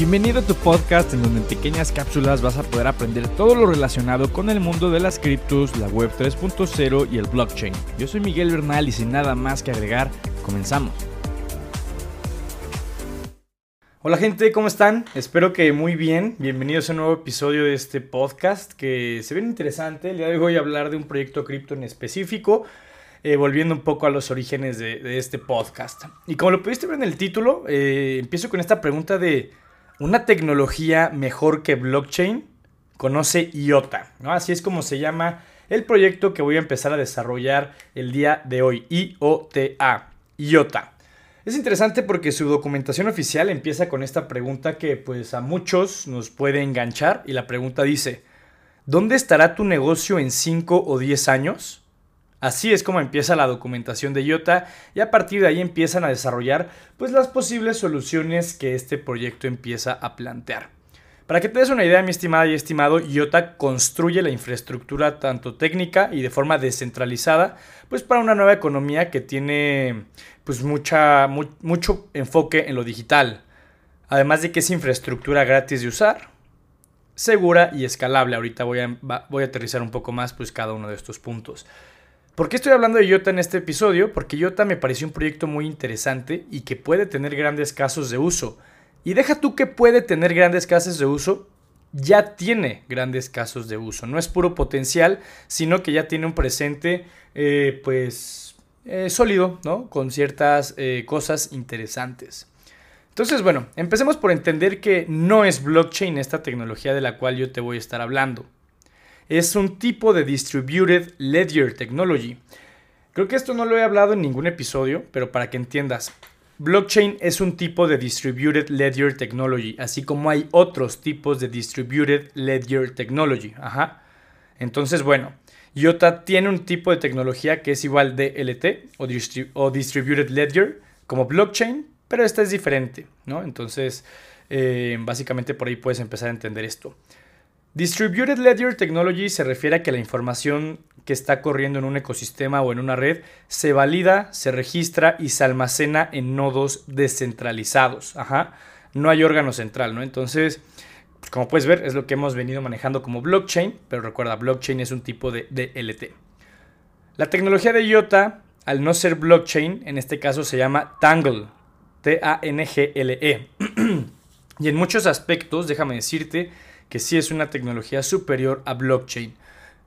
Bienvenido a tu podcast en donde en pequeñas cápsulas vas a poder aprender todo lo relacionado con el mundo de las criptos, la web 3.0 y el blockchain. Yo soy Miguel Bernal y sin nada más que agregar, comenzamos. Hola gente, ¿cómo están? Espero que muy bien. Bienvenidos a un nuevo episodio de este podcast que se ve interesante. El hoy voy a hablar de un proyecto cripto en específico, eh, volviendo un poco a los orígenes de, este podcast. Y como lo pudiste ver en el título, eh, empiezo con esta pregunta de una tecnología mejor que blockchain. Conoce IOTA, ¿no? Así es como se llama el proyecto que voy a empezar a desarrollar el día de hoy. IOTA. IOTA. Es interesante porque su documentación oficial empieza con esta pregunta que pues a muchos nos puede enganchar y la pregunta dice, ¿dónde estará tu negocio en 5 o 10 años? Así es como empieza la documentación de IOTA y a partir de ahí empiezan a desarrollar pues las posibles soluciones que este proyecto empieza a plantear. Para que te des una idea, mi estimada y estimado, IOTA construye la infraestructura tanto técnica y de forma descentralizada, pues para una nueva economía que tiene pues mucha, mucho enfoque en lo digital. Además de que es infraestructura gratis de usar, segura y escalable. Ahorita voy a, voy a aterrizar un poco más pues cada uno de estos puntos. ¿Por qué estoy hablando de IOTA en este episodio? Porque IOTA me pareció un proyecto muy interesante y que puede tener grandes casos de uso. Y deja tú que puede tener grandes casos de uso, ya tiene grandes casos de uso. No es puro potencial, sino que ya tiene un presente, eh, pues, eh, sólido, ¿no? Con ciertas eh, cosas interesantes. Entonces, bueno, empecemos por entender que no es blockchain esta tecnología de la cual yo te voy a estar hablando. Es un tipo de Distributed Ledger Technology. Creo que esto no lo he hablado en ningún episodio, pero para que entiendas, Blockchain es un tipo de Distributed Ledger Technology, así como hay otros tipos de Distributed Ledger Technology. Ajá. Entonces, bueno, IOTA tiene un tipo de tecnología que es igual DLT o, o Distributed Ledger como blockchain, pero esta es diferente, ¿no? Entonces, eh, básicamente por ahí puedes empezar a entender esto. Distributed Ledger Technology se refiere a que la información que está corriendo en un ecosistema o en una red se valida, se registra y se almacena en nodos descentralizados. Ajá. No hay órgano central, ¿no? Entonces, como puedes ver, es lo que hemos venido manejando como blockchain, pero recuerda, blockchain es un tipo de DLT. La tecnología de IOTA, al no ser blockchain, en este caso se llama Tangle, T-A-N-G-L-E. y en muchos aspectos, déjame decirte, que sí es una tecnología superior a blockchain.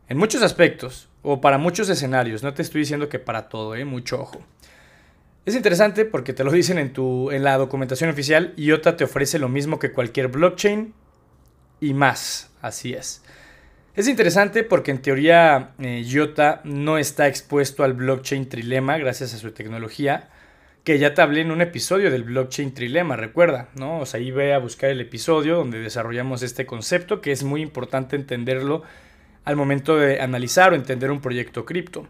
En muchos aspectos, o para muchos escenarios, no te estoy diciendo que para todo, ¿eh? mucho ojo. Es interesante porque te lo dicen en, tu, en la documentación oficial, IOTA te ofrece lo mismo que cualquier blockchain y más, así es. Es interesante porque en teoría eh, IOTA no está expuesto al blockchain trilema gracias a su tecnología, que ya te hablé en un episodio del blockchain trilema, recuerda, ¿no? O sea, ahí ve a buscar el episodio donde desarrollamos este concepto, que es muy importante entenderlo al momento de analizar o entender un proyecto cripto.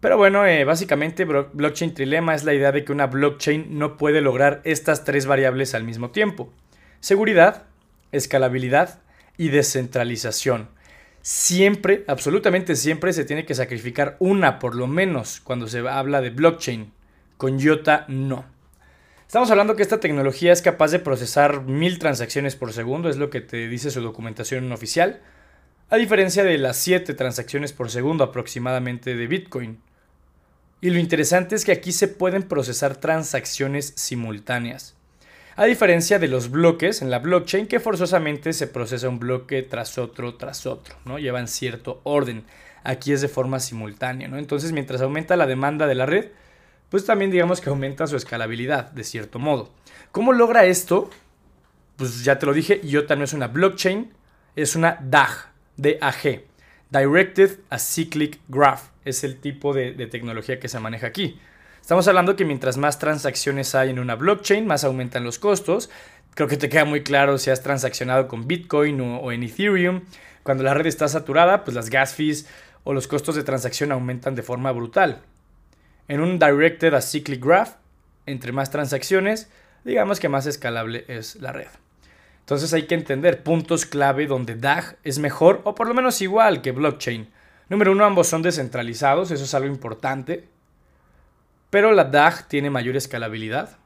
Pero bueno, eh, básicamente blockchain trilema es la idea de que una blockchain no puede lograr estas tres variables al mismo tiempo. Seguridad, escalabilidad y descentralización. Siempre, absolutamente siempre se tiene que sacrificar una por lo menos cuando se habla de blockchain. Con IOTA no. Estamos hablando que esta tecnología es capaz de procesar mil transacciones por segundo, es lo que te dice su documentación oficial, a diferencia de las 7 transacciones por segundo aproximadamente de Bitcoin. Y lo interesante es que aquí se pueden procesar transacciones simultáneas. A diferencia de los bloques en la blockchain, que forzosamente se procesa un bloque tras otro, tras otro, ¿no? Llevan cierto orden. Aquí es de forma simultánea, ¿no? Entonces, mientras aumenta la demanda de la red, pues también digamos que aumenta su escalabilidad, de cierto modo. ¿Cómo logra esto? Pues ya te lo dije, IOTA no es una blockchain, es una DAG, DAG, Directed Acyclic Graph, es el tipo de, tecnología que se maneja aquí. Estamos hablando que mientras más transacciones hay en una blockchain, más aumentan los costos. Creo que te queda muy claro si has transaccionado con Bitcoin o, o en Ethereum. Cuando la red está saturada, pues las gas fees o los costos de transacción aumentan de forma brutal. En un Directed Acyclic Graph, entre más transacciones, digamos que más escalable es la red. Entonces hay que entender puntos clave donde DAG es mejor o por lo menos igual que blockchain. Número uno, ambos son descentralizados, eso es algo importante. Pero la DAG tiene mayor escalabilidad.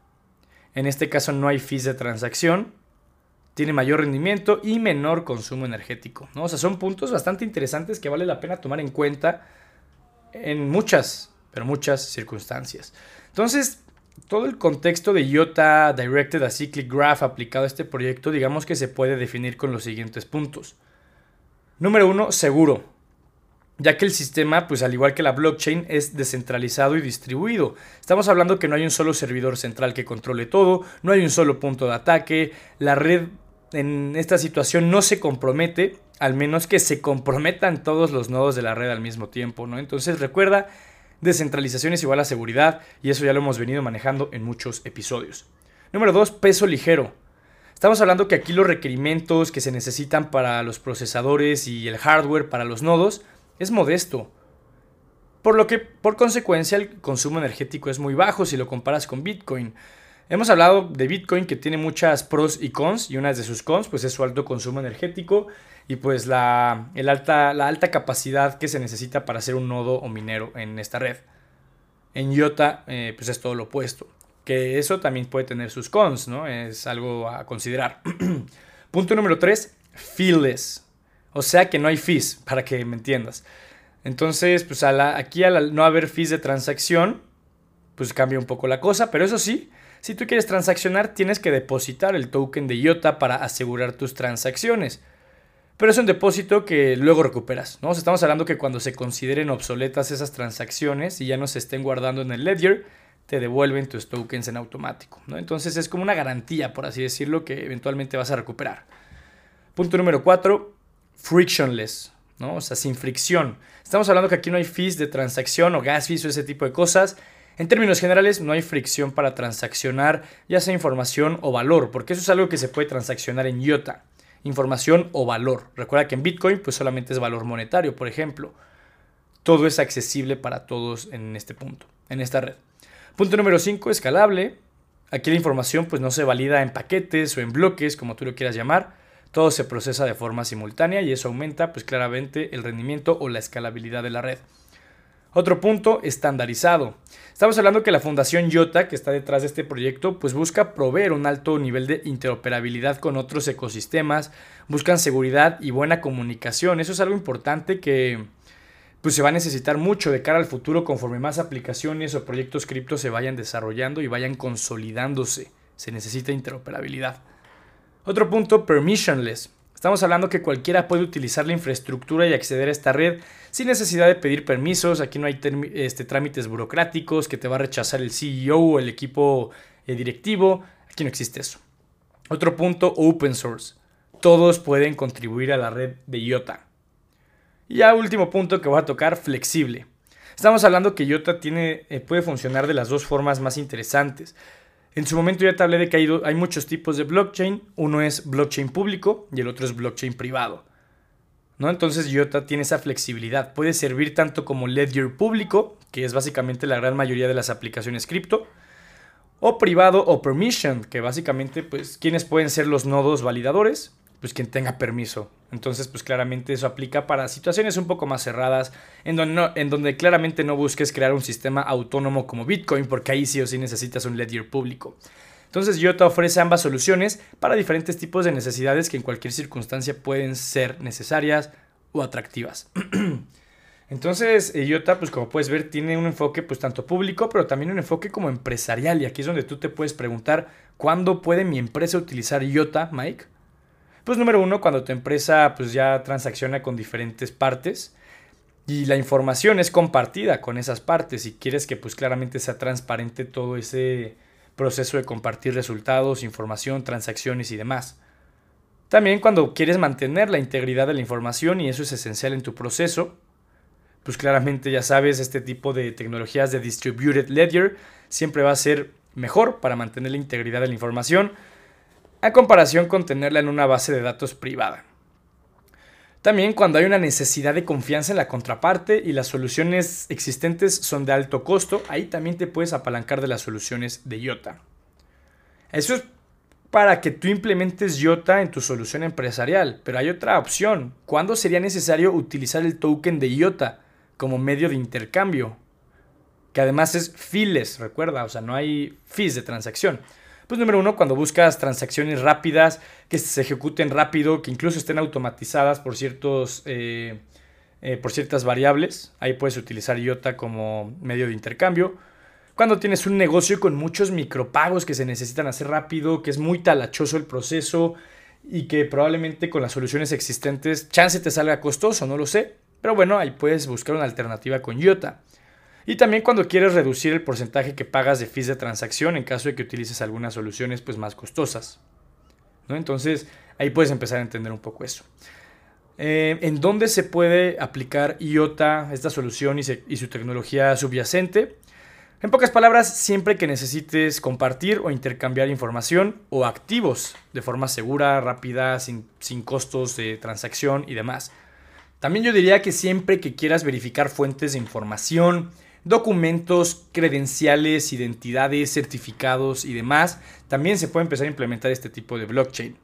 En este caso no hay fees de transacción. tiene mayor rendimiento y menor consumo energético. O sea, son puntos bastante interesantes que vale la pena tomar en cuenta en muchas, pero muchas circunstancias. Entonces, todo el contexto de IOTA Directed Acyclic Graph aplicado a este proyecto, digamos que se puede definir con los siguientes puntos. Número uno, seguro. Ya que el sistema, pues al igual que la blockchain, es descentralizado y distribuido. Estamos hablando que no hay un solo servidor central que controle todo, no hay un solo punto de ataque, la red en esta situación no se compromete, al menos que se comprometan todos los nodos de la red al mismo tiempo, ¿no? Entonces recuerda, descentralización es igual a seguridad y eso ya lo hemos venido manejando en muchos episodios. Número 2, peso ligero. Estamos hablando que aquí los requerimientos que se necesitan para los procesadores y el hardware para los nodos es modesto. Por lo que, por consecuencia, el consumo energético es muy bajo si lo comparas con Bitcoin. Hemos hablado de Bitcoin que tiene muchas pros y cons y una de sus cons pues es su alto consumo energético y pues la, alta, la alta capacidad que se necesita para hacer un nodo o minero en esta red. En IOTA eh, pues es todo lo opuesto, que eso también puede tener sus cons, ¿no? Es algo a considerar. Punto número 3, feeless. O sea que no hay fees, para que me entiendas. Entonces, pues aquí al no haber fees de transacción, pues cambia un poco la cosa, pero eso sí, si tú quieres transaccionar, tienes que depositar el token de IOTA para asegurar tus transacciones. Pero es un depósito que luego recuperas, ¿no? estamos hablando que cuando se consideren obsoletas esas transacciones y ya no se estén guardando en el ledger, te devuelven tus tokens en automático, ¿no? Entonces es como una garantía, por así decirlo, que eventualmente vas a recuperar. Punto número 4, frictionless, ¿no? O sea, sin fricción. Estamos hablando que aquí no hay fees de transacción o gas fees o ese tipo de cosas. En términos generales, no hay fricción para transaccionar ya sea información o valor, porque eso es algo que se puede transaccionar en IOTA. Información o valor. Recuerda que en Bitcoin pues solamente es valor monetario, por ejemplo. Todo es accesible para todos en este punto, en esta red. Punto número 5, escalable. Aquí la información pues no se valida en paquetes o en bloques, como tú lo quieras llamar. Todo se procesa de forma simultánea y eso aumenta pues claramente el rendimiento o la escalabilidad de la red. Otro punto, estandarizado. Estamos hablando que la Fundación IOTA, que está detrás de este proyecto, pues busca proveer un alto nivel de interoperabilidad con otros ecosistemas, buscan seguridad y buena comunicación. Eso es algo importante que pues se va a necesitar mucho de cara al futuro conforme más aplicaciones o proyectos cripto se vayan desarrollando y vayan consolidándose. Se necesita interoperabilidad. Otro punto, permissionless. Estamos hablando que cualquiera puede utilizar la infraestructura y acceder a esta red sin necesidad de pedir permisos. Aquí no hay este, trámites burocráticos que te va a rechazar el CEO o el equipo eh, directivo. Aquí no existe eso. Otro punto, open source. Todos pueden contribuir a la red de IOTA. Y ya último punto que voy a tocar, flexible. Estamos hablando que IOTA tiene, eh, puede funcionar de las dos formas más interesantes. En su momento ya te hablé de que hay, muchos tipos de blockchain. Uno es blockchain público y el otro es blockchain privado. ¿no? Entonces IOTA tiene esa flexibilidad. Puede servir tanto como ledger público, que es básicamente la gran mayoría de las aplicaciones cripto, o privado o permission, que básicamente, pues, ¿quiénes pueden ser los nodos validadores? Pues quien tenga permiso. Entonces, pues claramente eso aplica para situaciones un poco más cerradas, en donde, en donde claramente no busques crear un sistema autónomo como Bitcoin, porque ahí sí o sí necesitas un ledger público. Entonces, IOTA ofrece ambas soluciones para diferentes tipos de necesidades que en cualquier circunstancia pueden ser necesarias o atractivas. Entonces, IOTA, pues como puedes ver, tiene un enfoque pues tanto público, pero también un enfoque como empresarial. Y aquí es donde tú te puedes preguntar, ¿cuándo puede mi empresa utilizar IOTA, Mike? Pues número uno, cuando tu empresa pues ya transacciona con diferentes partes y la información es compartida con esas partes y quieres que pues claramente sea transparente todo ese proceso de compartir resultados, información, transacciones y demás. También cuando quieres mantener la integridad de la información y eso es esencial en tu proceso, pues claramente ya sabes, este tipo de tecnologías de distributed ledger siempre va a ser mejor para mantener la integridad de la información a comparación con tenerla en una base de datos privada. También cuando hay una necesidad de confianza en la contraparte y las soluciones existentes son de alto costo, ahí también te puedes apalancar de las soluciones de IOTA. Eso es para que tú implementes IOTA en tu solución empresarial, pero hay otra opción. ¿Cuándo sería necesario utilizar el token de IOTA como medio de intercambio? Que además es feeless, recuerda, o sea, no hay fees de transacción. Pues número uno, cuando buscas transacciones rápidas, que se ejecuten rápido, que incluso estén automatizadas por, ciertos, eh, eh, por ciertas variables, ahí puedes utilizar IOTA como medio de intercambio. Cuando tienes un negocio con muchos micropagos que se necesitan hacer rápido, que es muy talachoso el proceso y que probablemente con las soluciones existentes chance te salga costoso, no lo sé. Pero bueno, ahí puedes buscar una alternativa con IOTA. Y también cuando quieres reducir el porcentaje que pagas de fees de transacción en caso de que utilices algunas soluciones pues, más costosas. ¿no? Entonces ahí puedes empezar a entender un poco eso. Eh, ¿En dónde se puede aplicar IOTA, esta solución y, y su tecnología subyacente? En pocas palabras, siempre que necesites compartir o intercambiar información o activos de forma segura, rápida, sin, sin, costos de transacción y demás. También yo diría que siempre que quieras verificar fuentes de información, documentos, credenciales, identidades, certificados y demás, también se puede empezar a implementar este tipo de blockchain.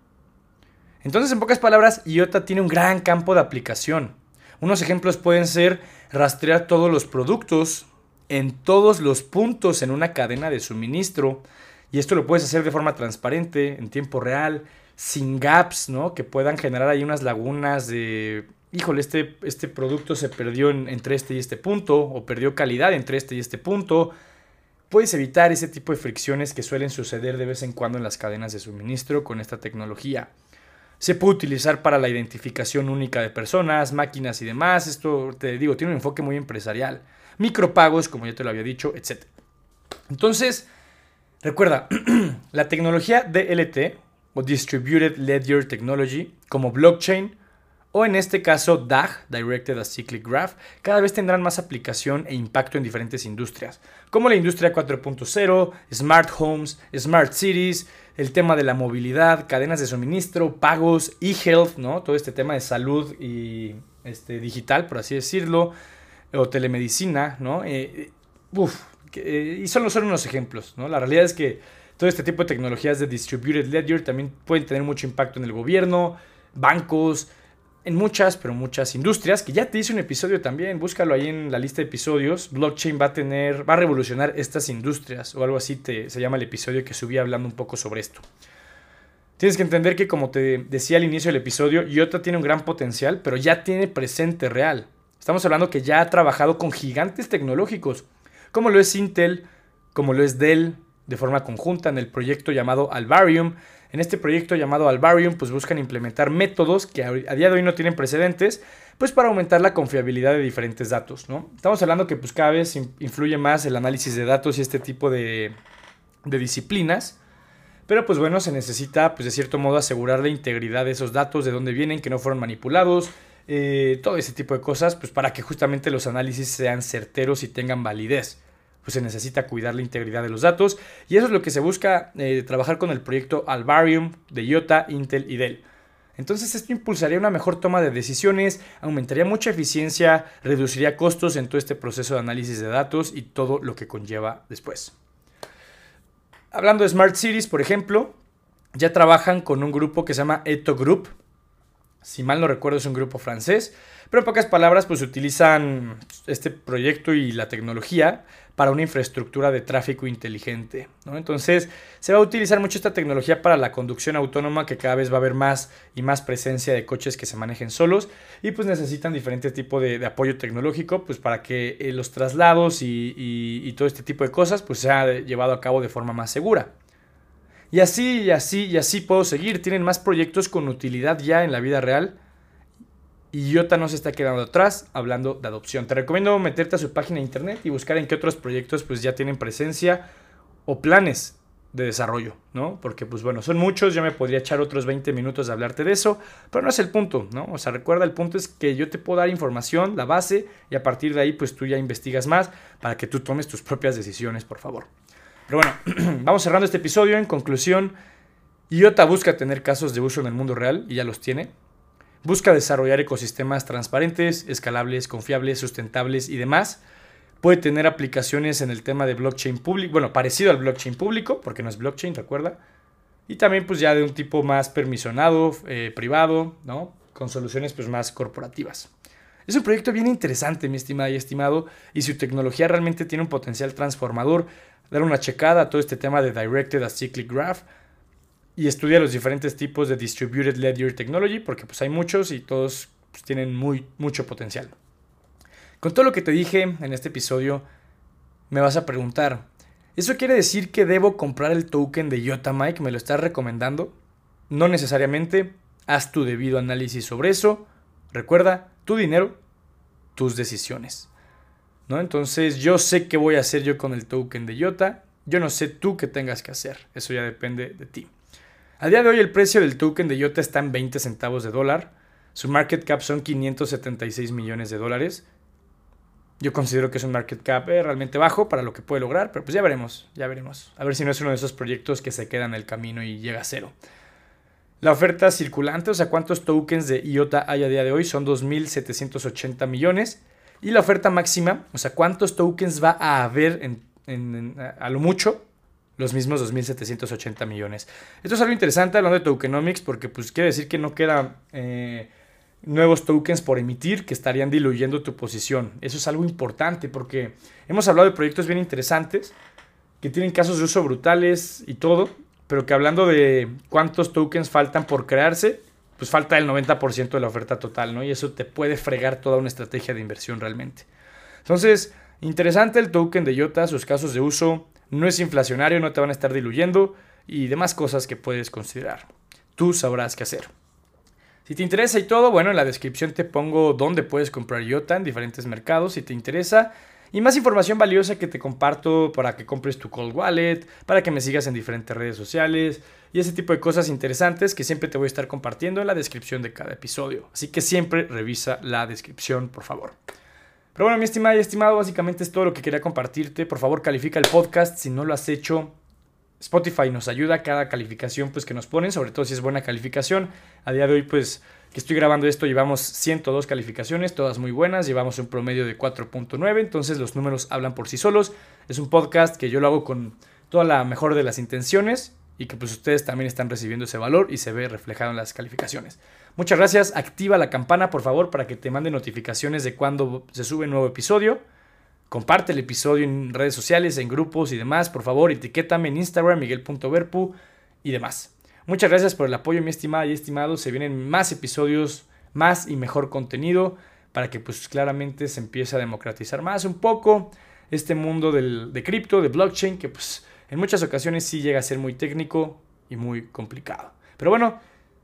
Entonces, en pocas palabras, IOTA tiene un gran campo de aplicación. Unos ejemplos pueden ser rastrear todos los productos en todos los puntos en una cadena de suministro. Y esto lo puedes hacer de forma transparente, en tiempo real, sin gaps, ¿no? Que puedan generar ahí unas lagunas de híjole, este, este producto se perdió entre este y este punto, o perdió calidad entre este y este punto. Puedes evitar ese tipo de fricciones que suelen suceder de vez en cuando en las cadenas de suministro con esta tecnología. Se puede utilizar para la identificación única de personas, máquinas y demás. Esto, te digo, tiene un enfoque muy empresarial. Micropagos, como ya te lo había dicho, etc. Entonces, recuerda, la tecnología DLT o Distributed Ledger Technology como blockchain o en este caso DAG, Directed Acyclic Graph, cada vez tendrán más aplicación e impacto en diferentes industrias, como la industria 4.0, smart homes, smart cities, el tema de la movilidad, cadenas de suministro, pagos, e-health, ¿no? Todo este tema de salud y este, digital, por así decirlo, o telemedicina, ¿no? Eh, eh, y solo son unos ejemplos, ¿no? La realidad es que todo este tipo de tecnologías de distributed ledger también pueden tener mucho impacto en el gobierno, bancos, en muchas, pero muchas industrias, que ya te hice un episodio también, búscalo ahí en la lista de episodios, blockchain va a tener, va a revolucionar estas industrias, o algo así te, se llama el episodio que subí hablando un poco sobre esto. Tienes que entender que, como te decía al inicio del episodio, IOTA tiene un gran potencial, pero ya tiene presente real. Estamos hablando que ya ha trabajado con gigantes tecnológicos, como lo es Intel, como lo es Dell, de forma conjunta en el proyecto llamado Alvarium, en este proyecto llamado Alvarium, pues buscan implementar métodos que a día de hoy no tienen precedentes, pues para aumentar la confiabilidad de diferentes datos, ¿no? Estamos hablando que pues cada vez influye más el análisis de datos y este tipo de, disciplinas, pero pues bueno, se necesita pues de cierto modo asegurar la integridad de esos datos, de dónde vienen, que no fueron manipulados, eh, todo ese tipo de cosas, pues para que justamente los análisis sean certeros y tengan validez pues se necesita cuidar la integridad de los datos y eso es lo que se busca eh, trabajar con el proyecto Alvarium de IOTA, Intel y Dell. Entonces esto impulsaría una mejor toma de decisiones, aumentaría mucha eficiencia, reduciría costos en todo este proceso de análisis de datos y todo lo que conlleva después. Hablando de Smart Cities, por ejemplo, ya trabajan con un grupo que se llama Eto Group. Si mal no recuerdo es un grupo francés, pero en pocas palabras pues utilizan este proyecto y la tecnología para una infraestructura de tráfico inteligente. Entonces, se va a utilizar mucho esta tecnología para la conducción autónoma, que cada vez va a haber más y más presencia de coches que se manejen solos y pues necesitan diferentes tipos de, apoyo tecnológico pues para que eh, los traslados y, todo este tipo de cosas pues sea llevado a cabo de forma más segura. Y así, y así, y así puedo seguir. Tienen más proyectos con utilidad ya en la vida real y IOTA no se está quedando atrás hablando de adopción. Te recomiendo meterte a su página de internet y buscar en qué otros proyectos pues ya tienen presencia o planes de desarrollo, ¿no? Porque pues bueno, son muchos, yo me podría echar otros 20 minutos de hablarte de eso, pero no es el punto, ¿no? O sea, recuerda, el punto es que yo te puedo dar información, la base, y a partir de ahí pues tú ya investigas más para que tú tomes tus propias decisiones, por favor. Pero bueno, vamos cerrando este episodio. En conclusión, IOTA busca tener casos de uso en el mundo real y ya los tiene. Busca desarrollar ecosistemas transparentes, escalables, confiables, sustentables y demás. Puede tener aplicaciones en el tema de blockchain público, bueno, parecido al blockchain público, porque no es blockchain, recuerda. Y también pues ya de un tipo más permisionado, eh, privado, ¿no? Con soluciones pues más corporativas. Es un proyecto bien interesante, mi estimada y estimado, y su tecnología realmente tiene un potencial transformador dar una checada a todo este tema de Directed Acyclic Graph y estudia los diferentes tipos de Distributed Ledger Technology, porque pues hay muchos y todos pues, tienen muy, mucho potencial. Con todo lo que te dije en este episodio, me vas a preguntar, ¿eso quiere decir que debo comprar el token de Yotamike? ¿Me lo estás recomendando? No necesariamente, haz tu debido análisis sobre eso. Recuerda, tu dinero, tus decisiones. ¿No? Entonces yo sé qué voy a hacer yo con el token de Yota, yo no sé tú qué tengas que hacer, eso ya depende de ti. A día de hoy el precio del token de Yota está en 20 centavos de dólar, su market cap son 576 millones de dólares. Yo considero que es un market cap eh, realmente bajo para lo que puede lograr, pero pues ya veremos, ya veremos. A ver si no es uno de esos proyectos que se queda en el camino y llega a cero. La oferta circulante, o sea, cuántos tokens de IOTA hay a día de hoy, son 2.780 millones. Y la oferta máxima, o sea, cuántos tokens va a haber a lo mucho, los mismos 2.780 millones. Esto es algo interesante hablando de tokenomics porque pues quiere decir que no queda eh, nuevos tokens por emitir que estarían diluyendo tu posición. Eso es algo importante porque hemos hablado de proyectos bien interesantes que tienen casos de uso brutales y todo, pero que hablando de cuántos tokens faltan por crearse, pues falta el 90% de la oferta total, ¿no? Y eso te puede fregar toda una estrategia de inversión realmente. Entonces, interesante el token de IOTA, sus casos de uso, no es inflacionario, no te van a estar diluyendo y demás cosas que puedes considerar. Tú sabrás qué hacer. Si te interesa y todo, bueno, en la descripción te pongo dónde puedes comprar IOTA en diferentes mercados si te interesa. Y más información valiosa que te comparto para que compres tu cold wallet, para que me sigas en diferentes redes sociales y ese tipo de cosas interesantes que siempre te voy a estar compartiendo en la descripción de cada episodio. Así que siempre revisa la descripción, por favor. Pero bueno, mi estimada y estimado, básicamente es todo lo que quería compartirte. Por favor, califica el podcast si no lo has hecho. Spotify nos ayuda cada calificación pues, que nos ponen, sobre todo si es buena calificación. A día de hoy, pues que estoy grabando esto, llevamos 102 calificaciones, todas muy buenas, llevamos un promedio de 4.9, entonces los números hablan por sí solos. Es un podcast que yo lo hago con toda la mejor de las intenciones y que pues ustedes también están recibiendo ese valor y se ve reflejado en las calificaciones. Muchas gracias, activa la campana por favor para que te mande notificaciones de cuando se sube un nuevo episodio. Comparte el episodio en redes sociales, en grupos y demás, por favor, etiquétame en Instagram, miguel.verpu y demás. Muchas gracias por el apoyo, mi estimada y estimado. Se vienen más episodios, más y mejor contenido para que pues claramente se empiece a democratizar más un poco este mundo del, de cripto, de blockchain, que pues en muchas ocasiones sí llega a ser muy técnico y muy complicado. Pero bueno,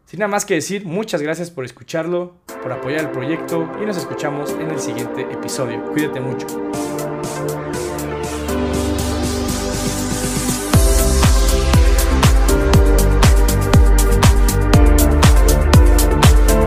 sin nada más que decir, muchas gracias por escucharlo, por apoyar el proyecto y nos escuchamos en el siguiente episodio. Cuídate mucho.